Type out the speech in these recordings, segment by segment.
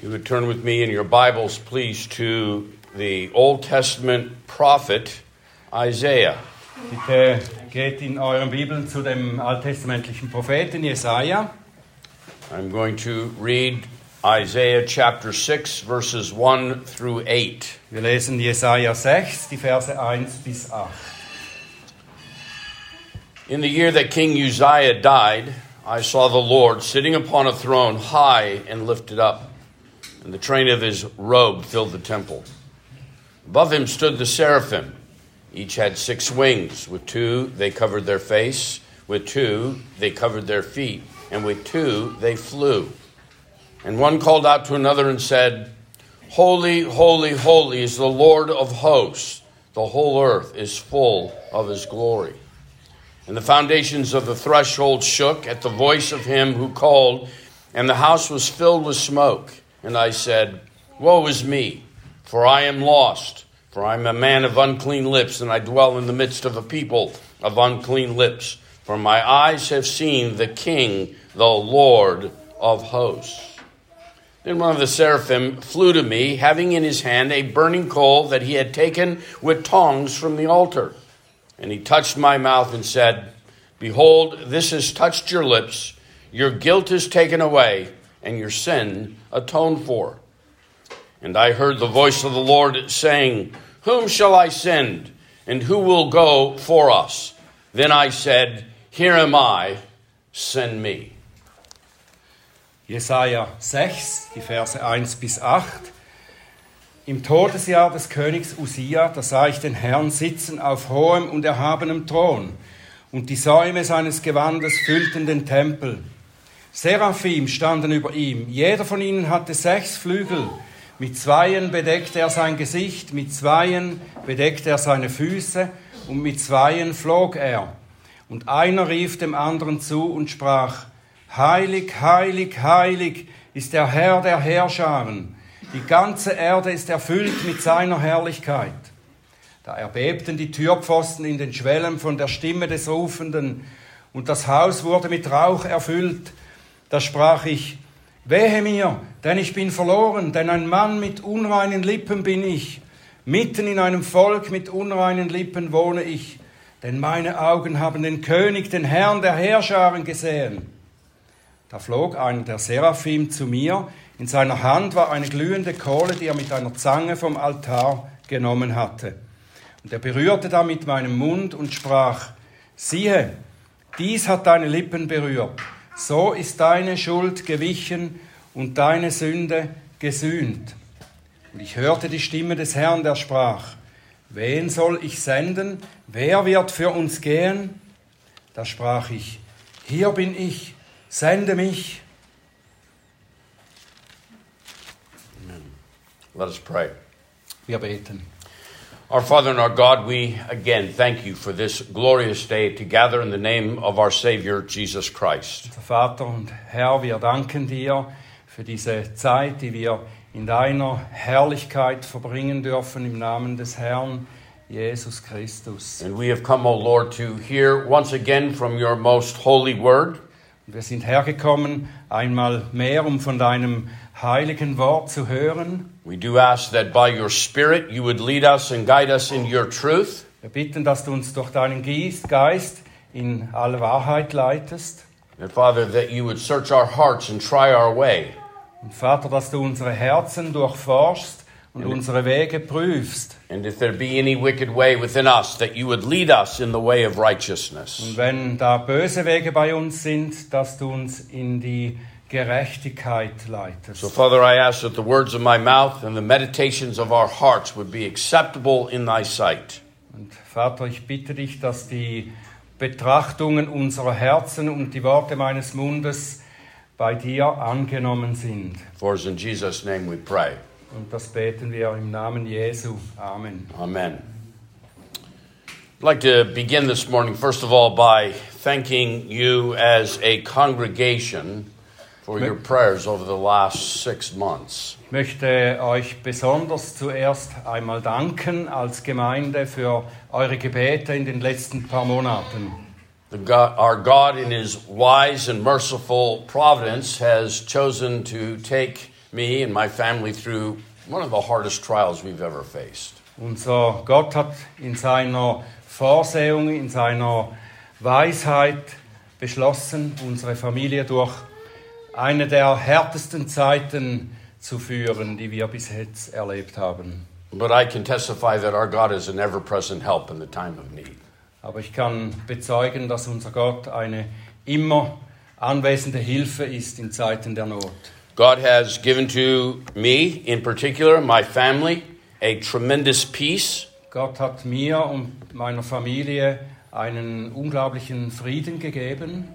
You would turn with me in your Bibles, please, to the Old Testament prophet Isaiah. Bitte geht in euren Bibeln zu dem alttestamentlichen Propheten Jesaja. I'm going to read Isaiah chapter 6, verses 1 through 8. Wir lesen Jesaja 6, die Verse 1 bis 8. In the year that King Uzziah died, I saw the Lord sitting upon a throne high and lifted up, and the train of his robe filled the temple. Above him stood the seraphim. Each had six wings. With two they covered their face, with two they covered their feet, and with two they flew. And one called out to another and said, Holy, holy, holy is the Lord of hosts. The whole earth is full of his glory. And the foundations of the threshold shook at the voice of him who called, and the house was filled with smoke. And I said, Woe is me, for I am lost, for I am a man of unclean lips, and I dwell in the midst of a people of unclean lips. For my eyes have seen the King, the Lord of hosts. Then one of the seraphim flew to me, having in his hand a burning coal that he had taken with tongs from the altar. And he touched my mouth and said, Behold, this has touched your lips. Your guilt is taken away, and your sin atoned for. And I heard the voice of the Lord saying, Whom shall I send? And who will go for us? Then I said, Here am I, send me. Jesaja 6, die Verse 1 bis 8. Im Todesjahr des Königs Usia, da sah ich den Herrn sitzen auf hohem und erhabenem Thron, und die Säume seines Gewandes füllten den Tempel. Seraphim standen über ihm, jeder von ihnen hatte sechs Flügel, mit zweien bedeckte er sein Gesicht, mit zweien bedeckte er seine Füße, und mit zweien flog er. Und einer rief dem anderen zu und sprach, Heilig, heilig, heilig ist der Herr der Herrscharen. Die ganze Erde ist erfüllt mit seiner Herrlichkeit. Da erbebten die Türpfosten in den Schwellen von der Stimme des Rufenden, und das Haus wurde mit Rauch erfüllt. Da sprach ich, Wehe mir, denn ich bin verloren, denn ein Mann mit unreinen Lippen bin ich. Mitten in einem Volk mit unreinen Lippen wohne ich, denn meine Augen haben den König, den Herrn der Herrscharen gesehen. Da flog einer der Seraphim zu mir, in seiner Hand war eine glühende Kohle, die er mit einer Zange vom Altar genommen hatte. Und er berührte damit meinen Mund und sprach, siehe, dies hat deine Lippen berührt, so ist deine Schuld gewichen und deine Sünde gesühnt. Und ich hörte die Stimme des Herrn, der sprach, wen soll ich senden? Wer wird für uns gehen? Da sprach ich, hier bin ich, sende mich. Let us pray. Wir beten. Our Father and our God, we again thank you for this glorious day to gather in the name of our Savior, Jesus Christ. Vater und Herr, wir danken dir für diese Zeit, die wir in deiner Herrlichkeit verbringen dürfen im Namen des Herrn Jesus Christus. And we have come, O Lord, to hear once again from your most holy word. Wir sind hergekommen, einmal mehr, um von deinem heiligen Wort zu hören. We do ask that by your Spirit you would lead us and guide us in your truth. Wir bitten, dass du uns durch deinen Geist, in alle Wahrheit leitest. And Father, that you would search our hearts and try our way. Und Vater, dass du unsere Herzen durchforschst und unsere Wege prüfst. And if there be any wicked way within us, that you would lead us in the way of righteousness. Und wenn da böse Wege bei uns sind, dass du uns in die Gerechtigkeit leitest. So, Father, I ask that the words of my mouth and the meditations of our hearts would be acceptable in thy sight. Und Vater, ich bitte dich, dass die Betrachtungen unserer Herzen und die Worte meines Mundes bei dir angenommen sind. For in Jesus' name we pray. Und das beten wir im Namen Jesu. Amen. Amen. I'd like to begin this morning, first of all, by thanking you as a congregation for your prayers over the last six months. Möchte euch besonders zuerst einmal danken als Gemeinde für eure Gebete in den letzten paar Monaten. God, our God, in His wise and merciful providence, has chosen to take me and my family through one of the hardest trials we've ever faced. Unser Gott hat in seiner Vorsehung, in seiner Weisheit beschlossen, unsere Familie durch eine der härtesten Zeiten zu führen, die wir bis jetzt erlebt haben. But I can testify that our God is an ever present help in the time of need. Aber ich kann bezeugen, dass unser Gott eine immer anwesende Hilfe ist in Zeiten der Not. God has given to me, in particular, my family, a tremendous peace. Gott hat mir und meiner Familie einen unglaublichen Frieden gegeben,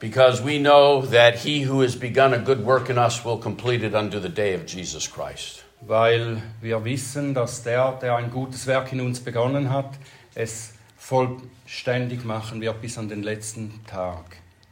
Because we know that he who has begun a good work in us will complete it unto the day of Jesus Christ. weil wir wissen, dass der, der ein gutes Werk in uns begonnen hat, es vollständig machen wird bis an den letzten Tag.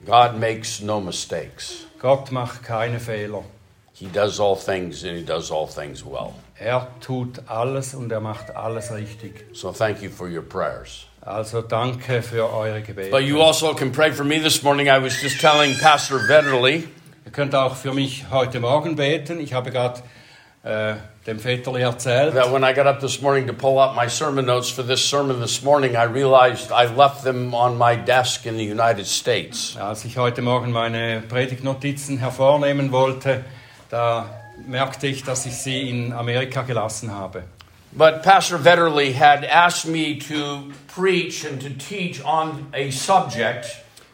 God makes no mistakes. Gott macht keine Fehler. He does all things and he does all things well. Er tut alles und er macht alles richtig. So thank you for your prayers. Also danke für eure But Gebete. you also can pray for me this morning. I was just telling Pastor Vetterly Ihr könnt auch für mich heute Morgen beten. Ich habe gerade äh, dem Väterli erzählt. that when I got up this morning to pull out my sermon notes for this sermon this morning, I realized I left them on my desk in the United States. Als ich heute Morgen meine Predigtnotizen hervornehmen wollte, da merkte ich, dass ich sie in Amerika gelassen habe. But Pastor Vetterly had asked me to preach and to teach on a subject,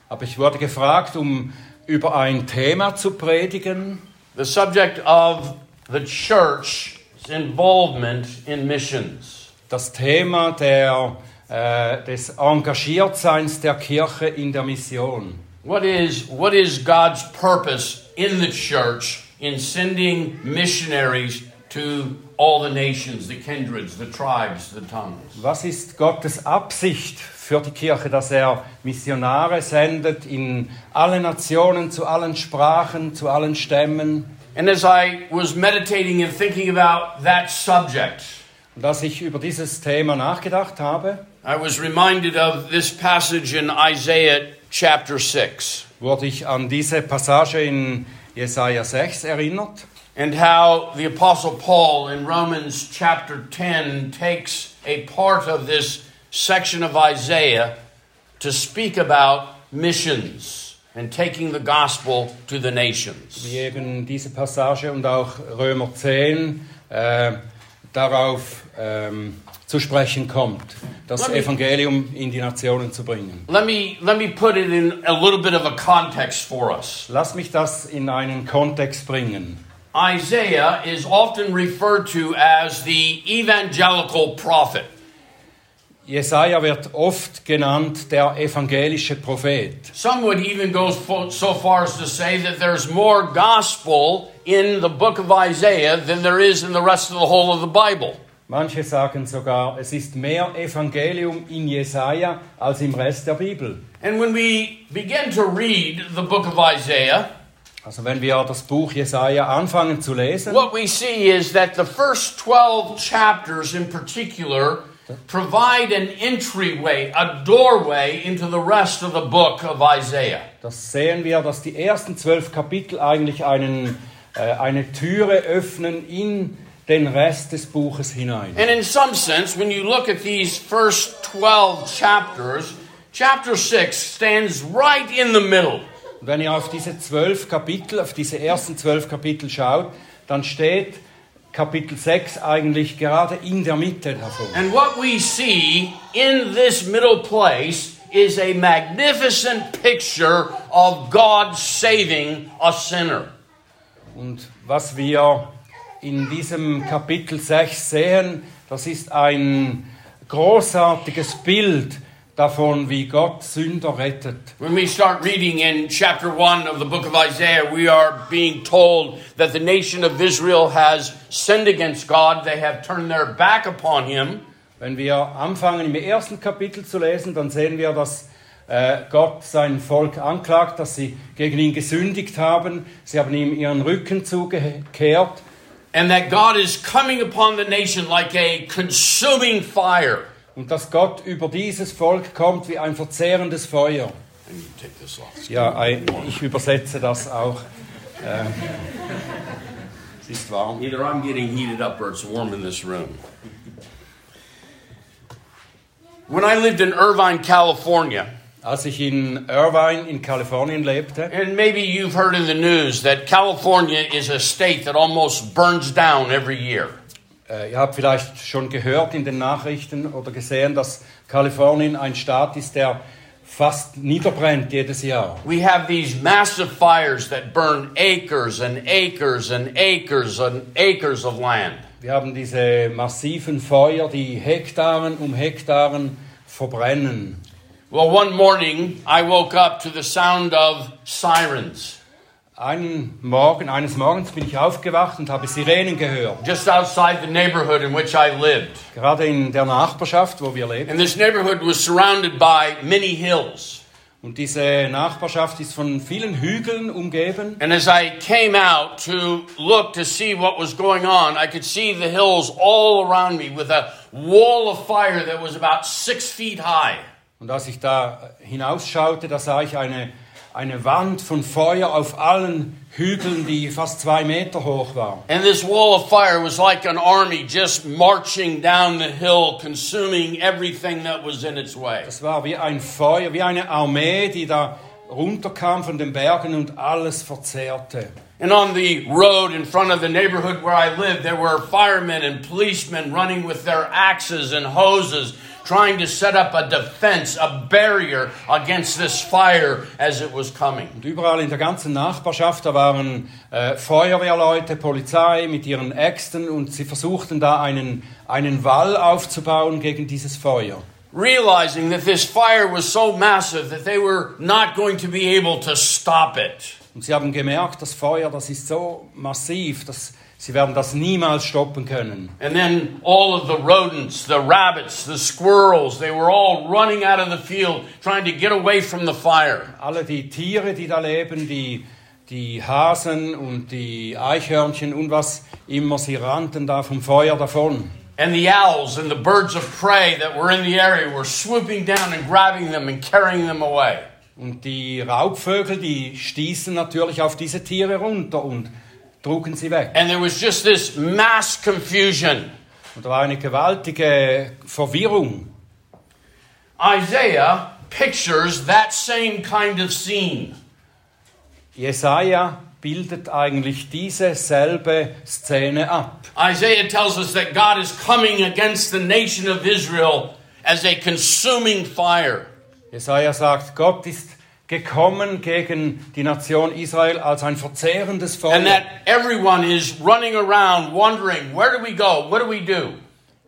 Aber ich wurde gefragt, um über ein Thema zu predigen, the subject of the church's involvement in missions. das Thema der, äh, des Engagiertseins der Kirche in der Mission. What is, what is God's purpose in the church in sending missionaries to all the nations, the kindreds, the tribes, the tongues? Was ist Gottes Absicht für die Kirche, dass er Missionare sendet in alle Nationen, zu allen Sprachen, zu allen Stämmen? And as I was meditating and thinking about that subject, Und als ich über dieses Thema nachgedacht habe, I was reminded of this passage in Isaiah chapter 6 wurde ich an diese Passage in Jesaja 6 erinnert. And how the Apostle Paul in Romans chapter 10 takes a part of this section of Isaiah to speak about missions and taking the gospel to the nations. wie eben diese Passage und auch Römer 10 äh, darauf ähm, zu sprechen kommt, das Let me- Evangelium in die Nationen zu bringen. Let me, let me put it in a little bit of a context for us. Lass mich das in einen Kontext bringen. Isaiah is often referred to as the evangelical prophet. Jesaja wird oft genannt der evangelische Prophet. Some would even go so far as to say that there's more gospel in the book of Isaiah than there is in the rest of the whole of the Bible. Manche sagen sogar, es ist mehr Evangelium in Jesaja als im Rest der Bibel. And when we begin to read the book of Isaiah, Also wenn wir das Buch Jesaja anfangen zu lesen, what we see is that the first 12 chapters in particular provide an entryway, a doorway into the rest of the book of Isaiah. das sehen wir, dass die ersten zwölf Kapitel eigentlich einen, äh, eine Türe öffnen in den Rest des Buches hinein. And in some sense, when you look at these first 12 chapters, chapter 6 stands right in the middle. Und wenn ihr auf diese zwölf Kapitel, auf diese ersten zwölf Kapitel schaut, dann steht Kapitel 6 eigentlich gerade in der Mitte davon. And what we see in this middle place is a magnificent picture of God saving a sinner. Und was wir in diesem Kapitel 6 sehen, das ist ein großartiges Bild davon, wie Gott Sünder rettet. When we start reading in chapter 1 of the book of Isaiah, we are being told that the nation of Israel has sinned against God. They have turned their back upon him. Wenn wir anfangen im ersten Kapitel zu lesen, dann sehen wir, dass äh, Gott sein Volk anklagt, dass sie gegen ihn gesündigt haben. Sie haben ihm ihren Rücken zugekehrt And that God is coming upon the nation like a consuming fire. Und dass Gott über dieses Volk kommt wie ein verzehrendes Feuer. Ja, ich übersetze das auch. ist warm. Either I'm getting heated up or it's warm in this room. When I lived in Irvine, California, Als ich in Irvine in Kalifornien lebte, and maybe you've heard in the news that California is a state that almost burns down every year. Äh, ihr habt vielleicht schon gehört in den Nachrichten oder gesehen, dass Kalifornien ein Staat ist, der fast niederbrennt jedes Jahr. We have these massive fires that burn acres and acres and acres and acres of land. Wir haben diese massiven Feuer, die Hektaren um Hektaren verbrennen. Well, one morning I woke up to the sound of sirens Einen Morgen, eines Morgens bin ich aufgewacht und habe Sirenen gehört. just outside the neighborhood in which I lived. Gerade in der Nachbarschaft, wo wir leben. And this neighborhood was surrounded by many hills. Und diese Nachbarschaft ist von vielen Hügeln umgeben. And as I came out to look to see what was going on, I could see the hills all around me with a wall of fire that was about six feet high. Und als ich da hinausschaute, da sah ich eine, eine Wand von Feuer auf allen Hügeln, die fast zwei Meter hoch war. And this wall of fire was like an army just marching down the hill, consuming everything that was in its way. Es war wie ein Feuer, wie eine Armee, die da runterkam von den Bergen und alles verzehrte. And on the road in front of the neighborhood where I lived, there were firemen and policemen running with their axes and hoses, trying to set up a defense, a barrier against this fire as it was coming. Und überall in der ganzen Nachbarschaft, da waren äh, Feuerwehrleute, Polizei mit ihren Äxten und sie versuchten da einen, einen Wall aufzubauen gegen dieses Feuer. Realizing that this fire was so massive that they were not going to be able to stop it. Und sie haben gemerkt, das Feuer, das ist so massiv, dass sie werden das niemals stoppen können. And then all of the rodents, the rabbits, the squirrels, they were all running out of the field trying to get away from the fire. Alle die Tiere, die da leben, die, die Hasen und die Eichhörnchen und was immer, sie rannten da vom Feuer davon. And the owls and the birds of prey that were in the area were swooping down and grabbing them and carrying them away. Und die Raubvögel, die stießen natürlich auf diese Tiere runter und trugen sie weg. And there was just this mass confusion. Und da war eine gewaltige Verwirrung. Isaiah pictures that same kind of scene. Jesaja bildet eigentlich diese selbe Szene ab. Isaiah tells us that God is coming against the nation of Israel as a consuming fire. Jesaja sagt, Gott ist gekommen gegen die Nation Israel als ein verzehrendes Feuer. And that everyone is running around wondering, where do we go? What do we do?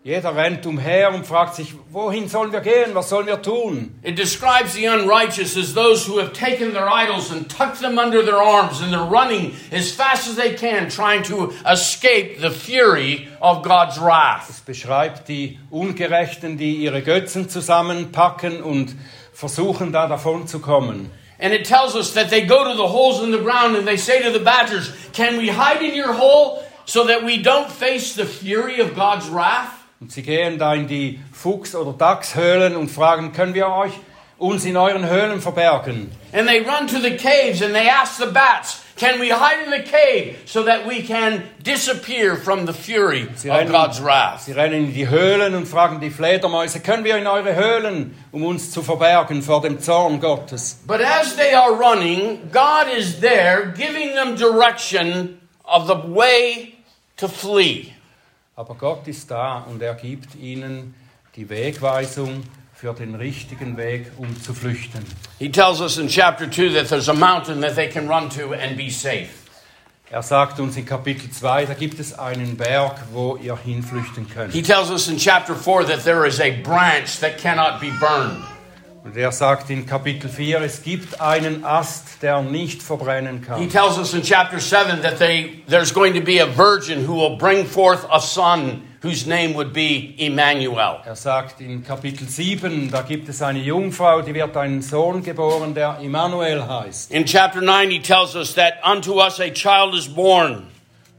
Jeder rennt umher und fragt sich, wohin sollen wir gehen? Was sollen wir tun? It describes the unrighteous as those who have taken their idols and tucked them under their arms and they're running as fast as they can, trying to escape the fury of God's wrath. Es beschreibt die Ungerechten, die ihre Götzen zusammenpacken und versuchen da davon zu kommen. And it tells us that they go to the holes in the ground and they say to the badgers, Can we hide in your hole so that we don't face the fury of God's wrath? Und sie gehen da in die Fuchs- oder Dachshöhlen und fragen, können wir euch uns in euren Höhlen verbergen? And they run to the caves and they ask the bats, Can we hide in the cave so that we can disappear from the fury Sie of God's wrath? sie rennen in die Höhlen und fragen die Fledermäuse, können wir in eure Höhlen, um uns zu verbergen vor dem Zorn Gottes? But as they are running, God is there giving them direction of the way to flee. Aber Gott ist da und er gibt ihnen die Wegweisung für den richtigen Weg, um zu flüchten. He tells us in chapter 2 that there's a mountain that they can run to and be safe. Er sagt uns in Kapitel 2, da gibt es einen Berg, wo ihr hinflüchten könnt. He tells us in chapter 4 that there is a branch that cannot be burned. Und er sagt in Kapitel 4, es gibt einen Ast, der nicht verbrennen kann. He tells us in chapter 7 that they, there's going to be a virgin who will bring forth a son whose name would be Emmanuel. Er sagt in Kapitel 7, da gibt es eine Jungfrau, die wird einen Sohn geboren, der Immanuel heißt. In chapter 9, he tells us that unto us a child is born,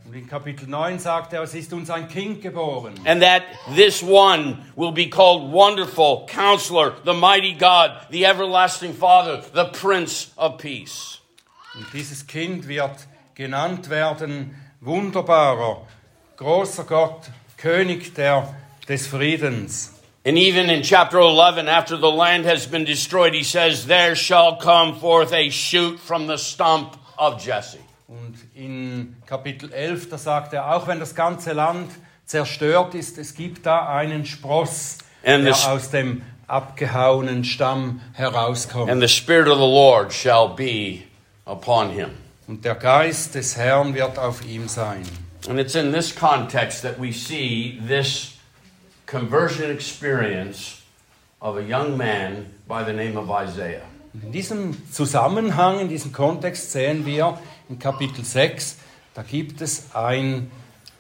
Und in Kapitel 9 sagt er, es ist uns ein Kind geboren. and that this one will be called Wonderful, Counselor, the Mighty God, the Everlasting Father, the Prince of Peace. Und dieses Kind wird genannt werden wunderbarer, großer Gott, König der, des Friedens. And even in chapter 11, after the land has been destroyed, he says, There shall come forth a shoot from the stump of Jesse. Und in Kapitel 11, da sagt er, auch wenn das ganze Land zerstört ist, es gibt da einen Spross, And der aus dem abgehauenen Stamm herauskommt. And the Spirit of the Lord shall be upon him. Und der Geist des Herrn wird auf ihm sein. And it's in this context that we see this conversion experience of a young man by the name of Isaiah. In diesem Zusammenhang, in diesem Kontext sehen wir in Kapitel 6, da gibt es ein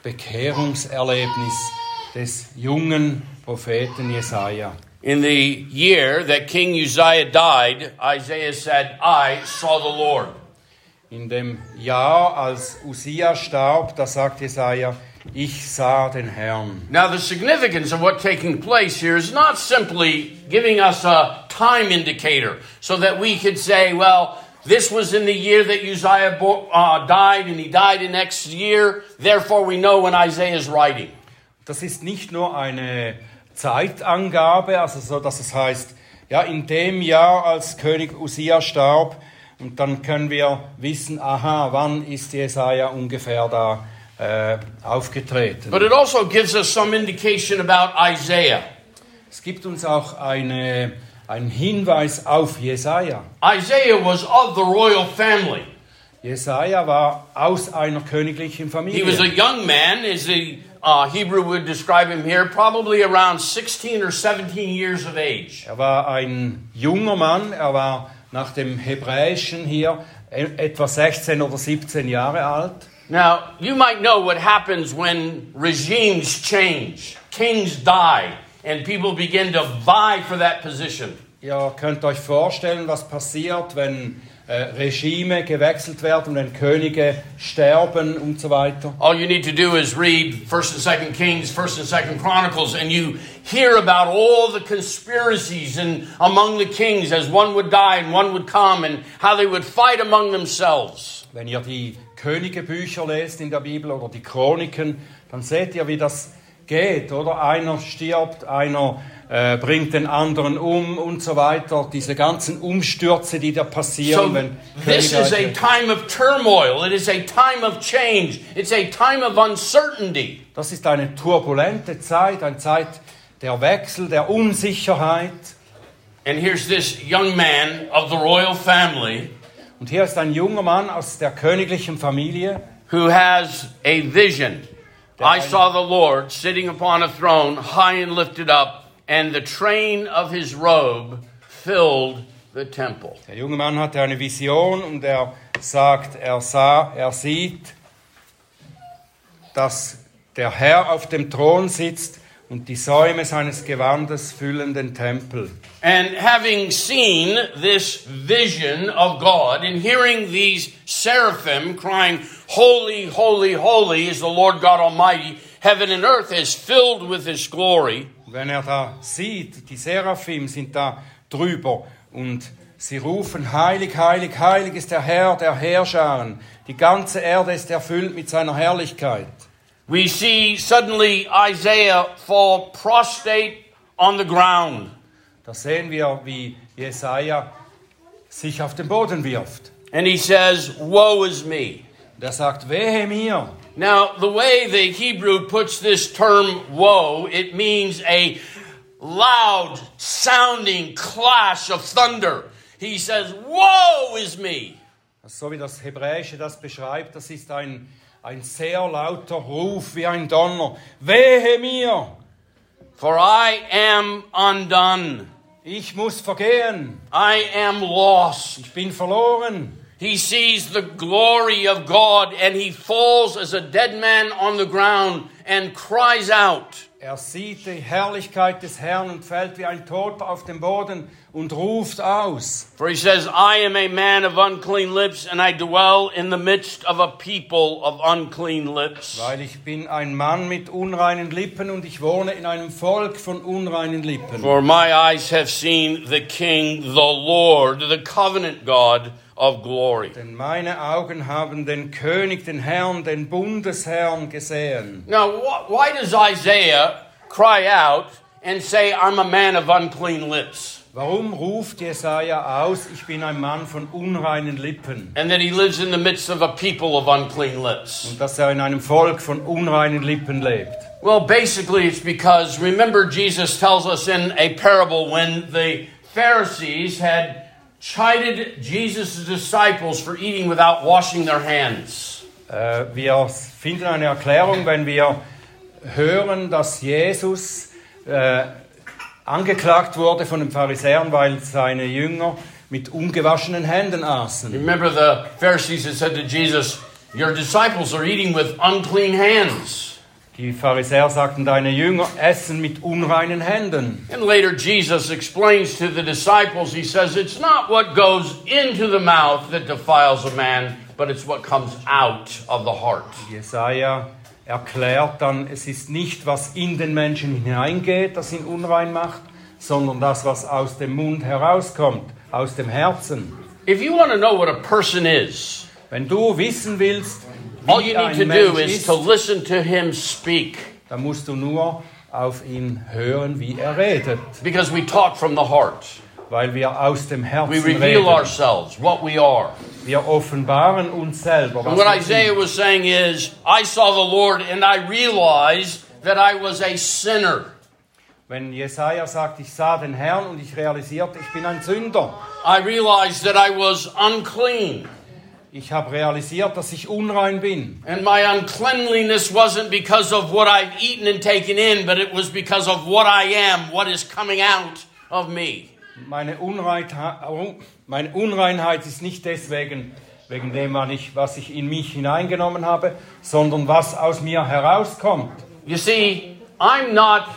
Bekehrungserlebnis des jungen Propheten Jesaja. In the year that King Uzziah died, Isaiah said, I saw the Lord. In dem Jahr, als Usia starb, da sagt Jesaja, ich sah den Herrn. Now, the significance of what taking place here is not simply giving us a time indicator so that we could say, well, this was in the year that Uzziah uh, died and he died in next year, therefore we know when Isaiah is writing. Das ist nicht nur eine Zeitangabe, also so, dass es heißt, ja, in dem Jahr, als König Usia starb, und dann können wir wissen, aha, wann ist Jesaja ungefähr da äh, aufgetreten. But it also gives us some indication about Isaiah. Es gibt uns auch eine, einen Hinweis auf Jesaja. Isaiah was of the royal family. Jesaja war aus einer königlichen He was a Familie. young man, as the uh, Hebrew would describe him here, probably around 16 or 17 years of age. Er war ein junger Mann, er war nach dem Hebräischen hier e- etwa 16 oder 17 Jahre alt. Now, you might know what happens when regimes change, kings die, and people begin to vie for that position. Ihr könnt euch vorstellen, was passiert, wenn äh, Regime gewechselt werden, wenn Könige sterben und so weiter. All you need to do is read 1st and 2nd Kings, 1st and 2nd Chronicles, and you hear about all the conspiracies and among the kings as one would die and one would come and how they would fight among themselves. Wenn ihr die Königebücher lest in der Bibel oder die Chroniken, dann seht ihr, wie das geht, oder? Einer stirbt, einer äh, bringt den anderen um und so weiter. Diese ganzen Umstürze, die da passieren, So wenn this is a time of turmoil. It is a time of change. It's a time of uncertainty. Das ist eine turbulente Zeit, eine Zeit der Wechsel, der Unsicherheit. And here's this young man of the royal family Und hier ist ein junger Mann aus der königlichen Familie, who has a vision. I saw the Lord sitting upon a throne, high and lifted up, and the train of his robe filled the temple. Der junge Mann hatte eine Vision und er sagt, er sah, er sieht, dass der Herr auf dem Thron sitzt und die Säume seines Gewandes füllen den Tempel. And having seen this vision of God and hearing these seraphim crying, Holy, holy, holy is the Lord God Almighty, heaven and earth is filled with his glory. Wenn er da sieht, die Seraphim sind da drüber und sie rufen, heilig, heilig, heilig ist der Herr der Herrscharen. Die ganze Erde ist erfüllt mit seiner Herrlichkeit. We see suddenly Isaiah fall prostrate on the ground. Da sehen wir, wie Jesaja sich auf den Boden wirft. And he says, Woe is me. Und er sagt, wehe mir. Now, the way the Hebrew puts this term woe, it means a loud sounding clash of thunder. He says, Woe is me. So wie das Hebräische das beschreibt, das ist ein, ein sehr lauter Ruf wie ein Donner. Wehe mir, For I am undone. ich muss vergehen, I am lost. ich bin verloren. He sees the glory of God and he falls as a dead man on the ground and cries out. Er sieht die Herrlichkeit des Herrn und fällt wie ein Toter auf den Boden und ruft aus. For he says, I am a man of unclean lips and I dwell in the midst of a people of unclean lips. Weil ich bin ein Mann mit unreinen Lippen und ich wohne in einem Volk von unreinen Lippen. For my eyes have seen the King, the Lord, the covenant God of glory. Denn meine Augen haben den König, den Herrn, den Bundesherrn gesehen. Now, wh- why does Isaiah cry out and say, I'm a man of unclean lips? Warum ruft Jesaja aus, ich bin ein Mann von unreinen Lippen? And that he lives in the midst of a people of unclean lips? Und dass er in einem Volk von unreinen Lippen lebt. Well, basically, it's because remember, Jesus tells us in a parable when the Pharisees had chided Jesus' disciples for eating without washing their hands. Øh, äh, wir finden eine Erklärung, wenn wir hören, dass Jesus äh, angeklagt wurde von den Pharisäern, weil seine Jünger mit ungewaschenen Händen aßen. Remember, the Pharisees had said to Jesus, Your disciples are eating with unclean hands. Die Pharisäer sagten, deine Jünger essen mit unreinen Händen. And later, Jesus explains to the disciples, He says, It's not what goes into the mouth that defiles a man, but it's what comes out of the heart. Jesaja erklärt dann, es ist nicht, was in den Menschen hineingeht, das ihn unrein macht, sondern das, was aus dem Mund herauskommt, aus dem Herzen. If you want to know what a person is, Wenn du wissen willst, all you need to do is ist, to listen to him speak dann musst du nur auf ihn hören, wie er redet, because we talk from the heart. weil wir aus dem Herzen We reveal reden. ourselves, what we are. Wir offenbaren uns selber. And what Isaiah sind. was saying is, I saw the Lord and I realized that I was a sinner. Wenn Jesaja sagt, ich sah den Herrn und ich realisierte, ich bin ein Sünder. I realized that I was unclean. Ich habe realisiert, dass ich unrein bin. And my uncleanliness wasn't because of what I've eaten and taken in, but it was because of what I am, what is coming out of me. Meine Unreinheit, meine Unreinheit ist nicht deswegen, wegen dem, was ich, in mich hineingenommen habe, sondern was aus mir herauskommt. You see, I'm not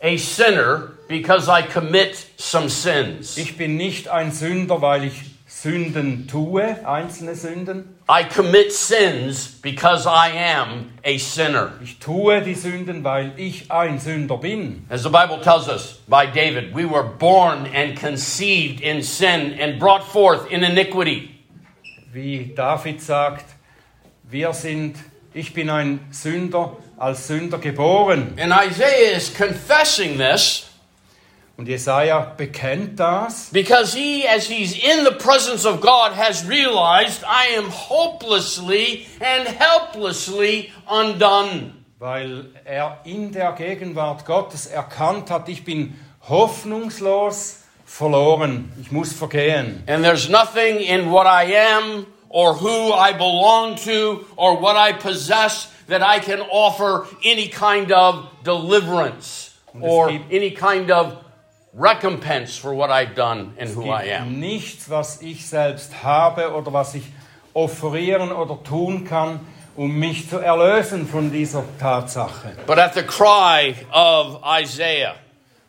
a sinner because I commit some sins. Ich bin nicht ein Sünder, weil ich Sünden tue, einzelne Sünden. I commit sins because I am a sinner. Ich tue die Sünden, weil ich ein Sünder bin. As the Bible tells us by David, we were born and conceived in sin and brought forth in iniquity. Wie David sagt, wir sind, ich bin ein Sünder, als Sünder geboren. And Isaiah is confessing this Und Jesaja bekennt das, because he, as he's in the presence of God, has realized I am hopelessly and helplessly undone. weil er in der Gegenwart Gottes erkannt hat, ich bin hoffnungslos verloren, ich muss vergehen. And there's nothing in what I am or who I belong to or what I possess that I can offer any kind of deliverance or any kind of recompense for what I've done and who I am. nichts, was ich selbst habe oder was ich offerieren oder tun kann, um mich zu erlösen von dieser Tatsache. But at the cry of Isaiah,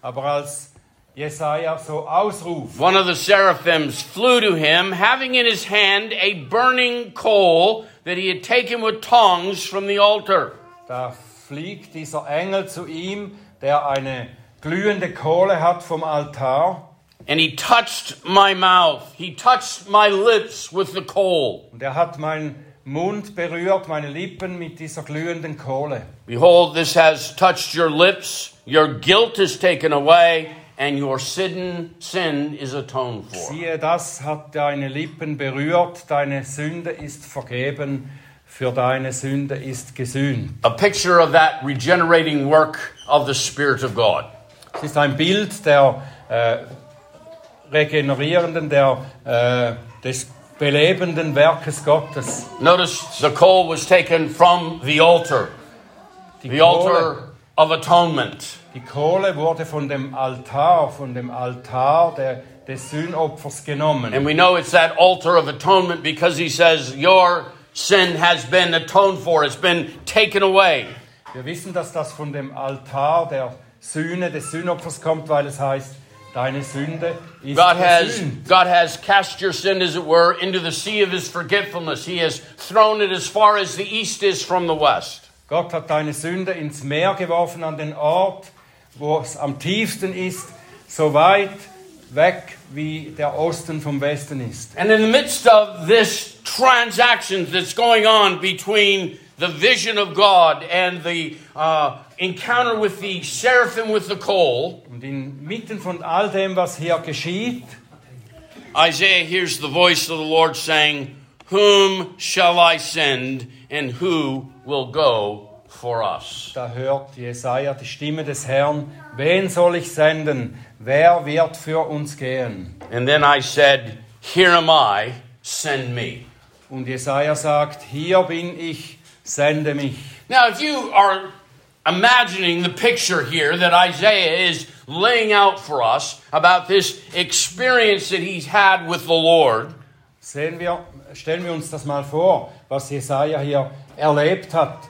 Aber als Jesaja so ausruft, one of the seraphims flew to him, having in his hand a burning coal that he had taken with tongs from the altar. da fliegt dieser Engel zu ihm, der eine glühende Kohle hat vom Altar. And he touched my mouth. He touched my lips with the coal. Und er hat meinen Mund berührt, meine Lippen mit dieser glühenden Kohle. Behold, this has touched your lips. Your guilt is taken away, and your sin, sin is atoned for. Siehe, das hat deine Lippen berührt, deine Sünde ist vergeben, für deine Sünde ist gesühnt. A picture of that regenerating work of the Spirit of God. Es ist ein Bild der äh, regenerierenden, der, äh, des belebenden Werkes Gottes. Notice the coal was taken from the altar, Die the Kohle, altar of atonement. die Kohle wurde von dem Altar, von dem Altar der, des Sühnopfers genommen. And we know it's that altar of atonement because he says, Your sin has been atoned for, it's been taken away. Wir wissen, dass das von dem Altar der Sühne, des Sühnopfers kommt, weil es heißt, deine Sünde ist God has, gesühnt. God has cast your sin, as it were, into the sea of his forgetfulness. He has thrown it as far as the east is from the west. Gott hat deine Sünde ins Meer geworfen, an den Ort, wo es am tiefsten ist, so weit weg wie der Osten vom Westen ist. And in the midst of this transaction that's going on between the vision of God and the uh, encounter with the seraphim with the coal, Und inmitten von all dem, was hier geschieht, Isaiah hears the voice of the Lord saying, Whom shall I send, and who will go for us? da hört Jesaja die Stimme des Herrn: Wen soll ich senden? Wer wird für uns gehen? And then I said, Here am I, send me. Und Jesaja sagt: Hier bin ich, sende mich. Now, if you are imagining the picture here that Isaiah is laying out for us about this experience that he's had with the Lord, Sehen wir, stellen wir uns das mal vor, was Jesaja hier erlebt hat.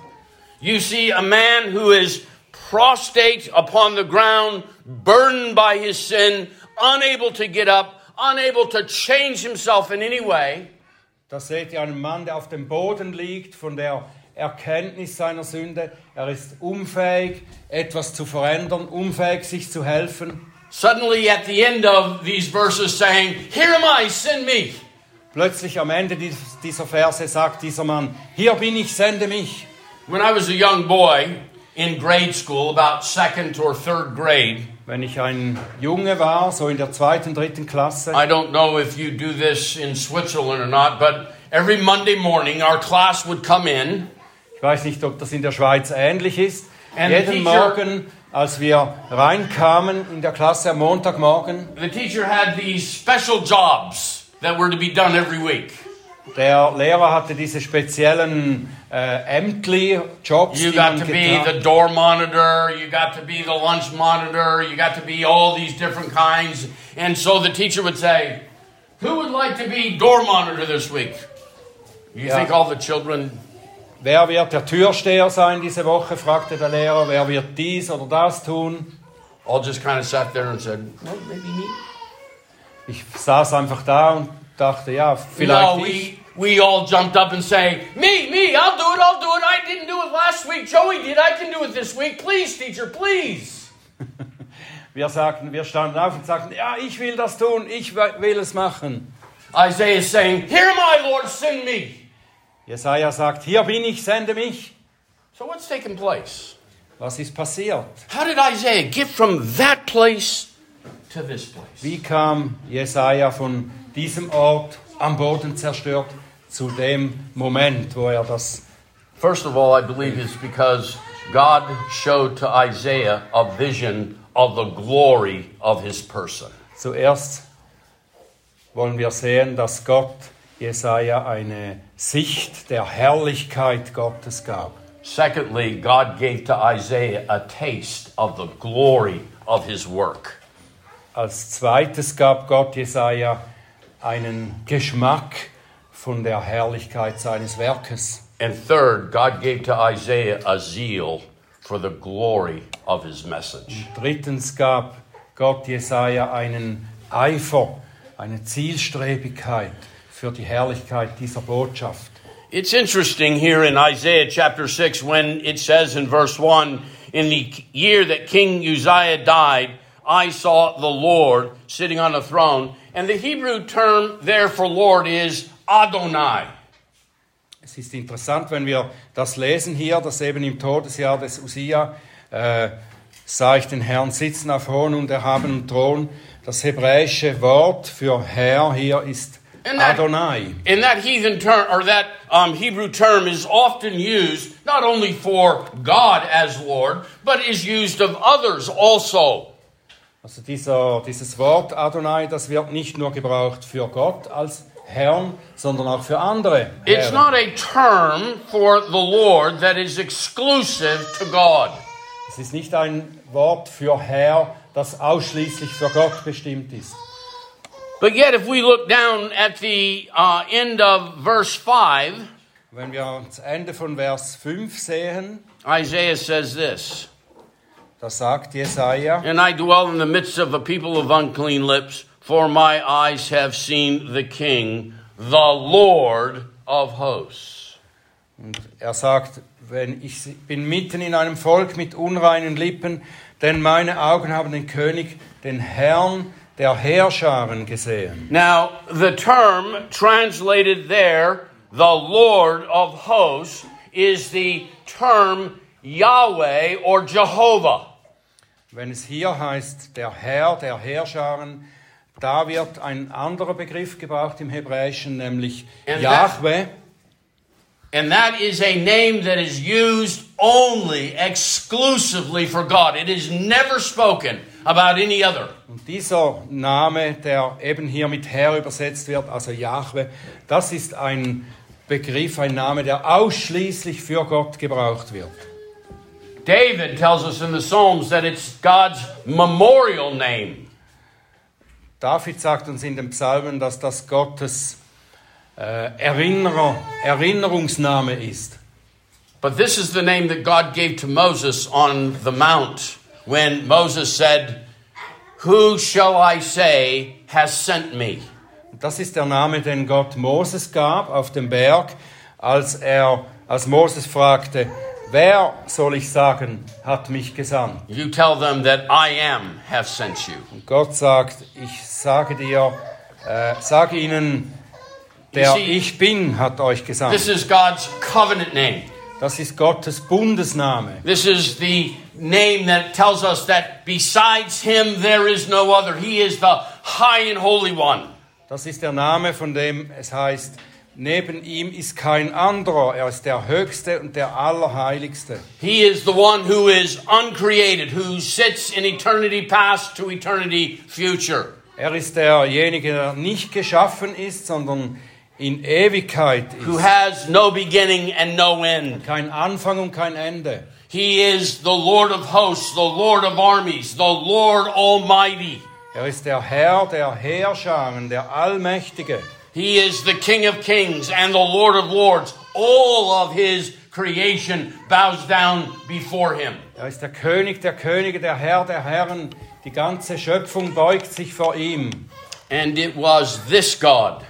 you see a man who is prostrate upon the ground, burdened by his sin, unable to get up, unable to change himself in any way. Da seht ihr einen Mann, der auf dem Boden liegt von der Erkenntnis seiner Sünde. Er ist unfähig, etwas zu verändern, unfähig, sich zu helfen. Suddenly, at the end of these verses, saying, Here am I, send me. Plötzlich am Ende dies- dieser Verse sagt dieser Mann, hier bin ich, sende mich. When I was a young boy in grade school, about second or third grade, Wenn ich ein Junge war, so in der zweiten, dritten Klasse, I don't know if you do this in Switzerland or not, but every Monday morning our class would come in ich weiß nicht, ob das in der Schweiz ähnlich ist, And jeden Morgen, als wir reinkamen in der Klasse am Montagmorgen, The teacher had these special jobs that were to be done every week. der Lehrer hatte diese speziellen äh, Ämtli, Jobs, You got to be the door monitor, you got to be the lunch monitor, you got to be all these different kinds. And so the teacher would say, Who would like to be door monitor this week? You Yeah. think all the children Wer wird der Türsteher sein diese Woche, fragte der Lehrer. Wer wird dies oder das tun? all just kind of sat there and said, Well, maybe me? Ich saß einfach da und dachte, ja, vielleicht no, ich. we, we all jumped up and say, Me, me, I'll do it, I'll do it. I didn't do it last week. Joey did. I can do it this week. Please, teacher, please. Wir, sagten, wir standen auf und sagten, ja, ich will das tun, ich will es machen. Isaiah is saying, Here am I, Lord, send me. Jesaja sagt, hier bin ich, sende mich. So what's taking place? Was ist passiert? How did Isaiah get from that place to this place? Wie kam Jesaja von diesem Ort am Boden zerstört zu dem Moment, wo er das First of all, I believe it's because God showed to Isaiah a vision of the glory of his person. Zuerst wollen wir sehen, dass Gott Jesaja eine Sicht der Herrlichkeit Gottes gab. Secondly, God gave to Isaiah a taste of the glory of his work. Als zweites gab Gott Jesaja einen Geschmack von der Herrlichkeit seines Werkes. And third, God gave to Isaiah a zeal for the glory of his message. Drittens gab Gott Jesaja einen Eifer, eine Zielstrebigkeit für die Herrlichkeit dieser Botschaft. It's interesting here in Isaiah chapter 6 when it says in verse 1 In the year that King Uzziah died, I saw the Lord sitting on a throne. And the Hebrew term there for Lord is Adonai. Es ist interessant, wenn wir das lesen hier, dass eben im Todesjahr des Usia äh, sah ich den Herrn sitzen auf hohem und erhabenen Thron. Das hebräische Wort für Herr hier ist And that- Adonai. And that heathen term, or that um, Hebrew term, is often used not only for God as Lord, but is used of others also. Also dieser, dieses Wort Adonai, das wird nicht nur gebraucht für Gott als Herrn, sondern auch für andere It's Herren. not a term for the Lord that is exclusive to God. Es ist nicht ein Wort für Herr, das ausschließlich für Gott bestimmt ist. But yet, if we look down at the uh, end of verse 5, Wenn wir ans Ende von Vers 5 sehen, Isaiah says this da sagt Jesaja, And I dwell in the midst of a people of unclean lips, for my eyes have seen the King, the Lord of hosts. und er sagt, wenn ich bin mitten in einem Volk mit unreinen Lippen, denn meine Augen haben den König, den Herrn der Heerscharen gesehen. Now, the term translated there, the Lord of hosts, is the term Yahweh or Jehovah. Wenn es hier heißt, der Herr, der Heerscharen, da wird ein anderer Begriff gebraucht im Hebräischen, nämlich And Yahweh. And that is a name that is used only, exclusively for God. It is never spoken about any other. Und dieser Name, der eben hier mit Herr übersetzt wird, also Yahweh, das ist ein Begriff, ein Name, der ausschließlich für Gott gebraucht wird. David tells us in the Psalms that it's God's memorial name. David sagt uns in den Psalmen, dass das Gottes äh, Erinnerer, Erinnerungsname ist. But this is the name that God gave to Moses on the mount when Moses said, Who shall I say has sent me? Das ist der Name, den Gott Moses gab auf dem Berg, als er, als Moses fragte, wer soll ich sagen, hat mich gesandt? You tell them that I am have sent you. Und Gott sagt, ich sage dir, äh, sage ihnen, der see- ich bin, hat euch This gesandt. is God's covenant name. Das ist Gottes Bundesname. This is the name that tells us that besides him there is no other. He is the high and holy one. Das ist der Name, von dem es heißt, neben ihm ist kein anderer. Er ist der Höchste und der Allerheiligste. He is the one who is uncreated, who sits in eternity past to eternity future. Er ist derjenige, der nicht geschaffen ist, sondern in Ewigkeit who has no beginning and no end. Kein Anfang und kein Ende. He is the Lord of hosts, the Lord of armies, the Lord Almighty. Er ist der Herr der Heerscharen, der Allmächtige. He is the King of kings and the Lord of lords. All of his creation bows down before him. Er ist der König der Könige, der Herr der Herren. Die ganze Schöpfung beugt sich vor ihm. And it was this God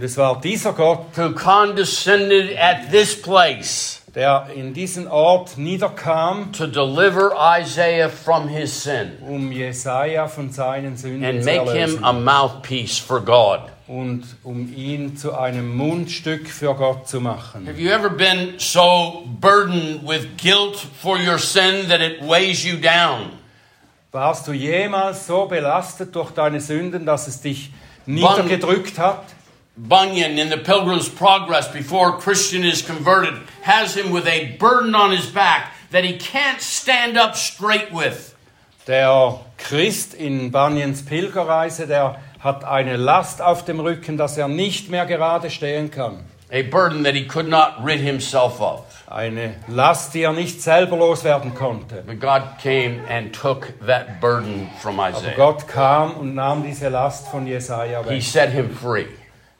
Und es war dieser Gott, who condescended at this place der in diesen Ort niederkam, to deliver Isaiah from his sin um Jesaja von seinen Sünden and zu make him erlösen a mouthpiece for God. und um ihn zu einem Mundstück für Gott zu machen. Have you ever been so burdened with guilt for your sin that it weighs you down? Warst du jemals so belastet durch deine Sünden, dass es dich niedergedrückt hat? Bunyan in the Pilgrim's Progress, before Christian is converted, has him with a burden on his back that he can't stand up straight with. Der Christ in Bunyans Pilgerreise, der hat eine Last auf dem Rücken, dass er nicht mehr gerade stehen kann. A burden that he could not rid himself of. Eine Last, die er nicht selber loswerden konnte. But God came and took that burden from Aber Isaiah. Gott kam und nahm diese Last von Jesaja He weg. set him free.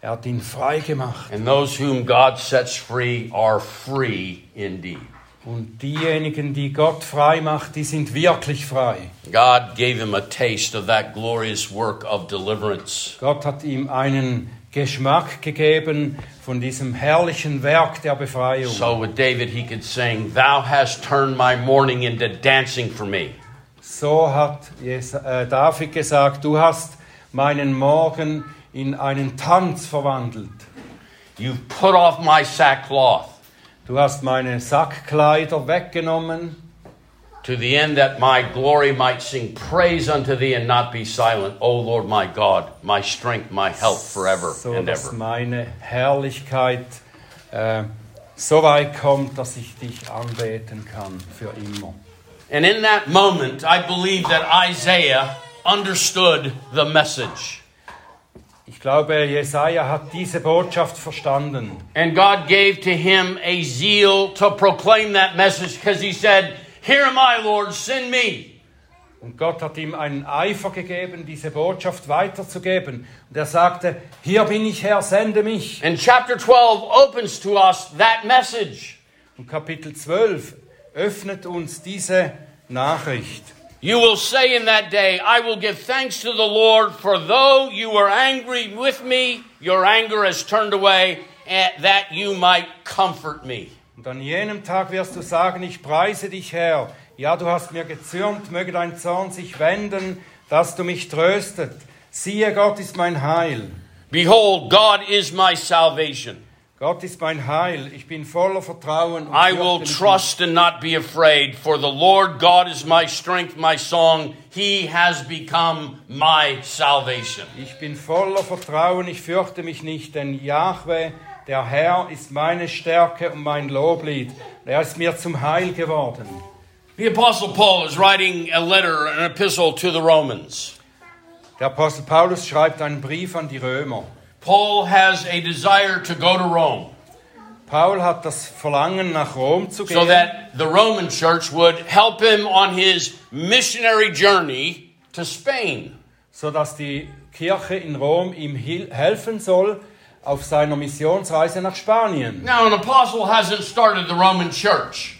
Er hat ihn frei gemacht. And those whom God sets free are free indeed. Und diejenigen, die Gott frei macht, die sind wirklich frei. God gave him a taste of that glorious work of deliverance. Gott hat ihm einen Geschmack gegeben von diesem herrlichen Werk der Befreiung. So with David, he could sing, Thou hast turned my mourning into dancing for me. So hat äh, David gesagt, du hast meinen Morgen in einen Tanz verwandelt. You've put off my sackcloth Du hast meine Sackkleider weggenommen, to the end that my glory might sing praise unto thee and not be silent. O Lord my God, my strength, my help forever so and dass ever. meine Herrlichkeit äh, so weit kommt, dass ich dich anbeten kann für immer. And in that moment, I believe that Isaiah understood the message. Ich glaube, Jesaja hat diese Botschaft verstanden. And God gave to him a zeal to proclaim that message because he said, Here am I, Lord, send me. Und Gott hat ihm einen Eifer gegeben, diese Botschaft weiterzugeben. Und er sagte, hier bin ich Herr, sende mich. And chapter 12 opens to us that message. Und Kapitel 12 öffnet uns diese Nachricht. You will say in that day, I will give thanks to the Lord, for though you were angry with me, your anger has turned away, and that you might comfort me. Und an jenem Tag wirst du sagen, ich preise dich, Herr. Ja, du hast mir gezürnt, möge dein Zorn sich wenden, dass du mich tröstet. Siehe, Gott ist mein Heil. Behold, God is my salvation. Gott ist mein Heil. Ich bin voller Vertrauen. Und I will trust and not be afraid, for the Lord God is my strength, my song. He has become my salvation. Ich bin voller Vertrauen. Ich fürchte mich nicht, denn Jahwe, der Herr, ist meine Stärke und mein Loblied. Er ist mir zum Heil geworden. The Apostle Paul is writing a letter, an epistle to the Romans. Der Apostel Paulus schreibt einen Brief an die Römer. Paul has a desire to go to Rome Paul hat das Verlangen, nach Rom zu gehen. so that the Roman church would help him on his missionary journey to Spain. So dass die Kirche in Rom ihm helfen soll auf seiner Missionsreise nach Spanien. Now, an apostle hasn't started the Roman church.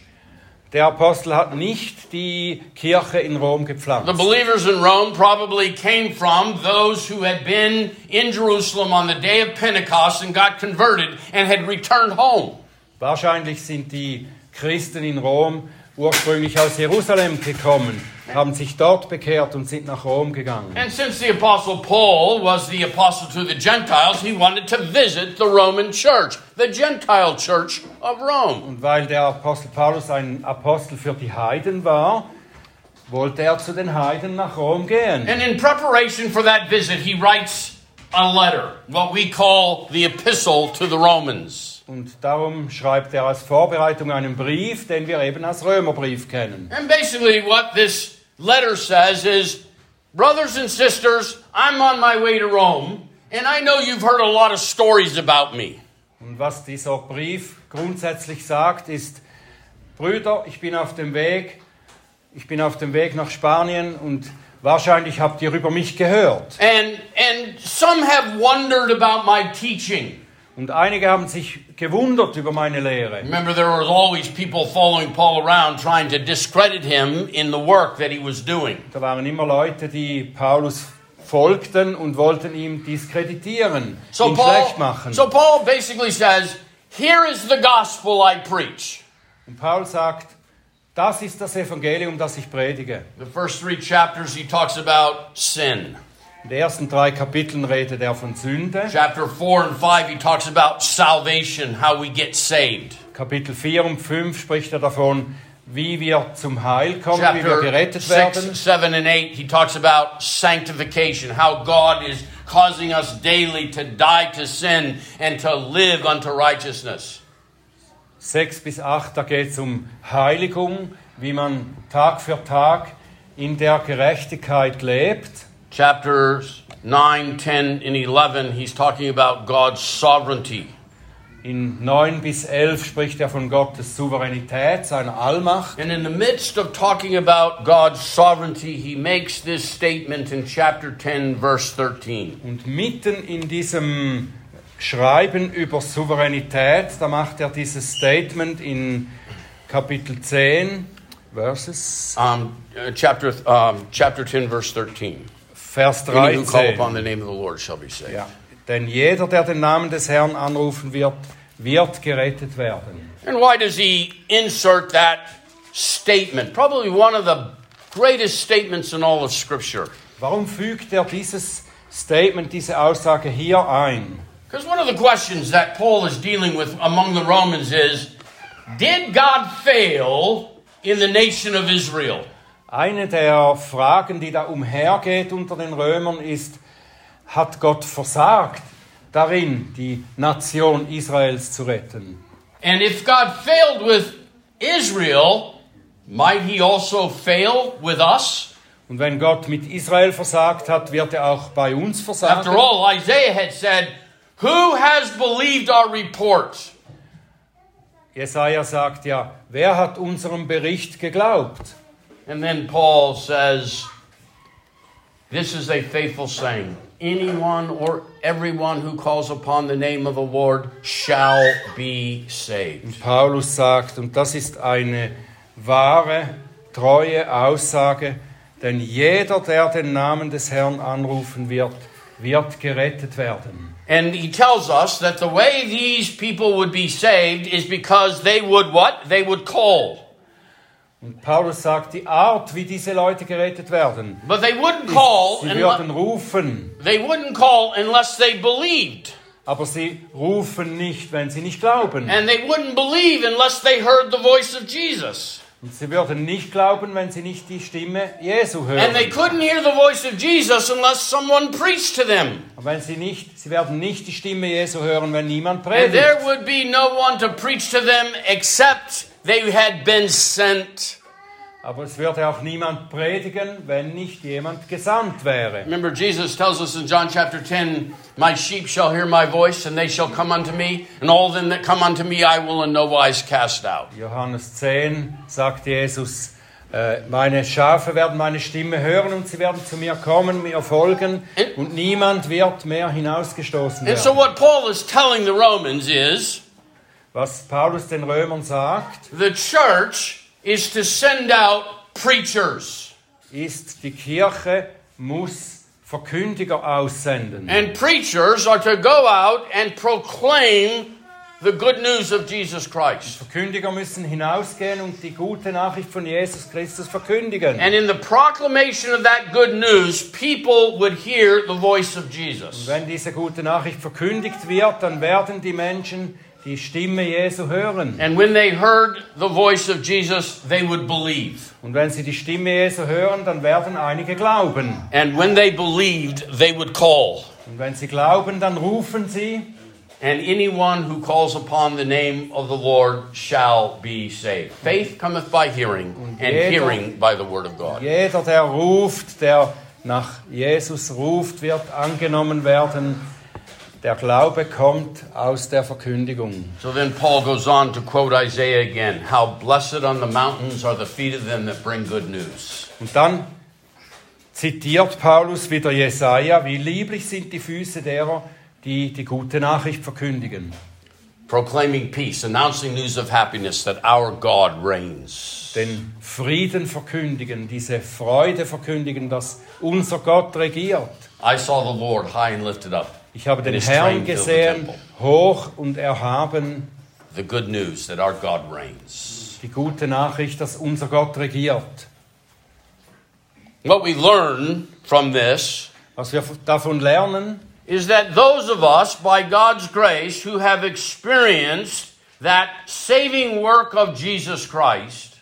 Der Apostel hat nicht die Kirche in Rom The gepflanzt. believers in Rome probably came from those who had been in Jerusalem on the day of Pentecost and got converted and had returned home. Wahrscheinlich sind die Christen in Rom ursprünglich aus Jerusalem gekommen, haben sich dort bekehrt und sind nach Rom gegangen. And since the apostle Paul was the apostle to the Gentiles, he wanted to visit the Roman church, the Gentile church of Rome. Und weil der Apostel Paulus ein Apostel für die Heiden war, wollte er zu den Heiden nach Rom gehen. And in preparation for that visit, he writes a letter, what we call the epistle to the Romans. Und darum schreibt er als Vorbereitung einen Brief, den wir eben als Römerbrief kennen. And basically, what this letter says is Brothers and sisters, I'm on my way to Rome, and I know you've heard a lot of stories about me. Und was dieser Brief grundsätzlich sagt, ist, Brüder, ich bin auf dem Weg, ich bin auf dem Weg nach Spanien und wahrscheinlich habt ihr über mich gehört. And, and some have wondered about my teaching. Und einige haben sich gewundert über meine Lehre. Remember, there was always people following Paul around trying to discredit him in the work that he was doing. Da waren immer Leute, die Paulus folgten und wollten ihn diskreditieren, So ihn Paul, schlecht machen. so Paul basically says, Here is the gospel I preach. Und Paul sagt, das ist das Evangelium, das ich predige. The first three chapters, he talks about sin. In den ersten drei Kapiteln redet er von Sünde. Chapter 4 and 5, he talks about salvation, how we get saved. Kapitel 4 und 5 spricht er davon, wie wir zum Heil kommen, wie wir Chapter gerettet 6, werden. 7, and 8, he talks about sanctification, how God is causing us daily to die to sin and to live unto righteousness. 6 bis 8, da geht es um Heiligung, wie man Tag für Tag in der Gerechtigkeit lebt. Chapters 9, 10, and 11, he's talking about God's sovereignty. In 9 bis 11 spricht er von Gottes Souveränität, seiner Allmacht. And in the midst of talking about God's sovereignty, he makes this statement in chapter 10, verse 13. Und mitten in diesem Schreiben über Souveränität, da macht er dieses Statement in Kapitel 10, Verses, Um, uh, chapter, um, chapter 10, verse 13. Vers Any who call upon the name of the Lord shall be saved. Ja. Denn jeder, der den Namen des Herrn anrufen wird, wird gerettet werden. And why does he insert that statement? Probably one of the greatest statements in all of Scripture. Warum fügt er dieses Statement, diese Aussage hier ein? Because one of the questions that Paul is dealing with among the Romans is Did God fail in the nation of Israel? Eine der Fragen, die da umhergeht unter den Römern, ist, hat Gott versagt darin, die Nation Israels zu retten? And if God failed with Israel, might he also fail with us? Und wenn Gott mit Israel versagt hat, wird er auch bei uns versagen. After all, Isaiah had said, Who has believed our report? Jesaja sagt ja, wer hat unserem Bericht geglaubt? And then Paul says, This is a faithful saying. Anyone or everyone who calls upon the name of the Lord shall be saved. Paulus sagt, und das ist eine wahre, treue Aussage, denn jeder, der den Namen des Herrn anrufen wird, wird gerettet werden. And he tells us that the way these people would be saved is because they would what? They would call. Und Paulus sagt, die Art, wie diese Leute gerettet werden, But they wouldn't call, sie würden rufen, they wouldn't call unless they believed. aber sie rufen nicht, wenn sie nicht glauben. And they wouldn't believe unless they heard the voice of Jesus. Und sie würden nicht glauben, wenn sie nicht die Stimme Jesu And they hören. couldn't hear the voice of Jesus unless someone preached to them. Und wenn sie nicht, sie werden nicht die Stimme Jesu hören, wenn niemand And predigt. there would be no one to preach to them except they had been sent. Aber es würde auch niemand predigen, wenn nicht jemand gesandt wäre. Remember, Jesus tells us in John chapter 10, My sheep shall hear my voice, and they shall come unto me, and all them that come unto me I will in no wise cast out. Johannes 10 sagt Jesus, äh, meine Schafe werden meine Stimme hören und sie werden zu mir kommen, mir folgen und niemand wird mehr hinausgestoßen And so, werden. what Paul is telling the Romans is Was Paulus den Römern sagt, the church is to send out preachers. ist, die Kirche muss Verkündiger aussenden. And preachers are to go out and proclaim the good news of Jesus Christ. Verkündiger müssen hinausgehen und die gute Nachricht von Jesus Christus verkündigen. And in the proclamation of that good news, people would hear the voice of Jesus. Wenn diese gute Nachricht verkündigt wird, dann werden die Menschen die Stimme Jesu hören. And when they heard the voice of Jesus, they would believe. Und wenn sie die Stimme Jesu hören, dann werden einige glauben. And when they believed, they would call. Und wenn sie glauben, dann rufen sie. And anyone who calls upon the name of the Lord shall be saved. Faith cometh by hearing, and jeder- hearing by the word of God. Jeder, der ruft, der nach Jesus ruft, wird angenommen werden. Der Glaube kommt aus der Verkündigung. So then Paul goes on to quote Isaiah again How blessed on the mountains are the feet of them that bring good news. Und dann zitiert Paulus wieder Jesaja: Wie lieblich sind die Füße derer, die die gute Nachricht verkündigen. Proclaiming peace, announcing news of happiness that our God reigns. Den Frieden verkündigen, diese Freude verkündigen, dass unser Gott regiert. I saw the Lord high and lifted up. Ich habe den Herrn gesehen, hoch und erhaben, The good news that our God reigns. die gute Nachricht, dass unser Gott regiert. What we learn from this Was wir davon lernen, is that those of us, by God's grace, who have experienced that saving work of Jesus Christ,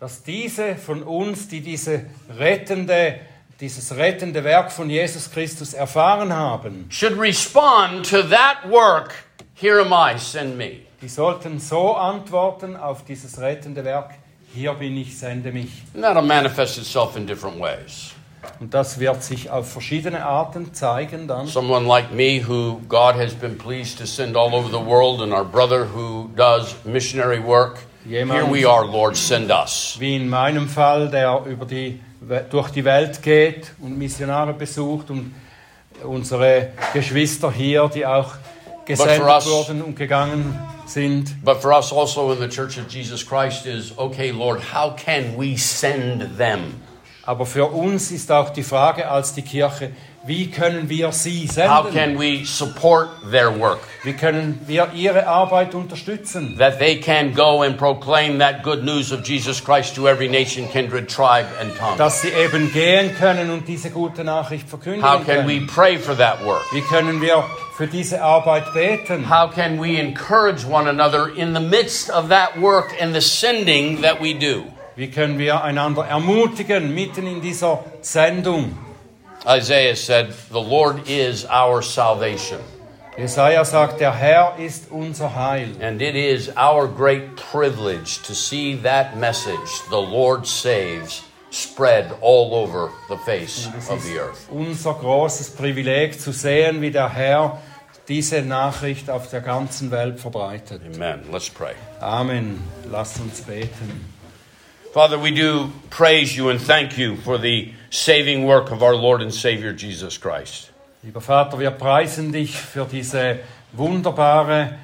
dass diese von uns, die diese rettende, dieses rettende Werk von Jesus Christus erfahren haben, should respond to that work. Here am I, send me. die sollten so antworten auf dieses rettende Werk, hier bin ich, sende mich. And that'll manifest itself in different ways. Und das wird sich auf verschiedene Arten zeigen dann. Someone like me, who God has been pleased to send all over the world, and our brother who does missionary work. Jemand- Here we are, Lord, send us. Wie in meinem Fall, der über die, durch die Welt geht und Missionare besucht und unsere Geschwister hier, die auch gesendet wurden und gegangen sind. But for us also in the Church of Jesus Christ is okay, Lord, how can we send them? Aber für uns ist auch die Frage als die Kirche, wie können wir sie How senden? can we support their work? Wie können wir ihre Arbeit unterstützen? That they can go and proclaim that good news of Jesus Christ to every nation, kindred, tribe, and tongue. Dass sie eben gehen können und diese gute Nachricht verkündigen How can we können. pray for that work? Wie können wir für diese Arbeit beten? How can we encourage one another in the midst of that work and the sending that we do? Wie können wir einander ermutigen mitten in dieser Sendung? Isaiah said, The Lord is our salvation. Jesaja sagt, der Herr ist unser Heil. And it is our great privilege to see that message, the Lord saves, spread all over the face of the earth. unser großes Privileg zu sehen, wie der Herr diese Nachricht auf der ganzen Welt verbreitet. Amen. Let's pray. Amen. Lasst uns beten. Father, we do praise you and thank you for the saving work of our Lord and Savior Jesus Christ. Lieber Vater, wir preisen dich für diese wunderbare,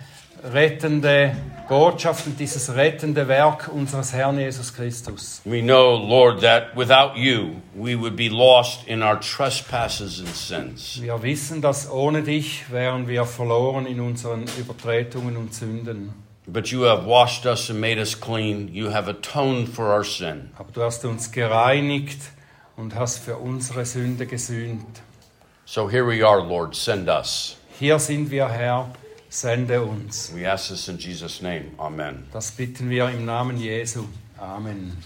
rettende Botschaft und dieses rettende Werk unseres Herrn Jesus Christus. We know, Lord, that without you, we would be lost in our trespasses and sins. Wir wissen, dass ohne dich wären wir verloren in unseren Übertretungen und Sünden. But you have washed us and made us clean. You have atoned for our sin. Aber du hast uns gereinigt und hast für unsere Sünde gesühnt. So here we are, Lord. Send us. Hier sind wir, Herr, sende uns. We ask this in Jesus' name. Amen. Das bitten wir im Namen Jesu. Amen.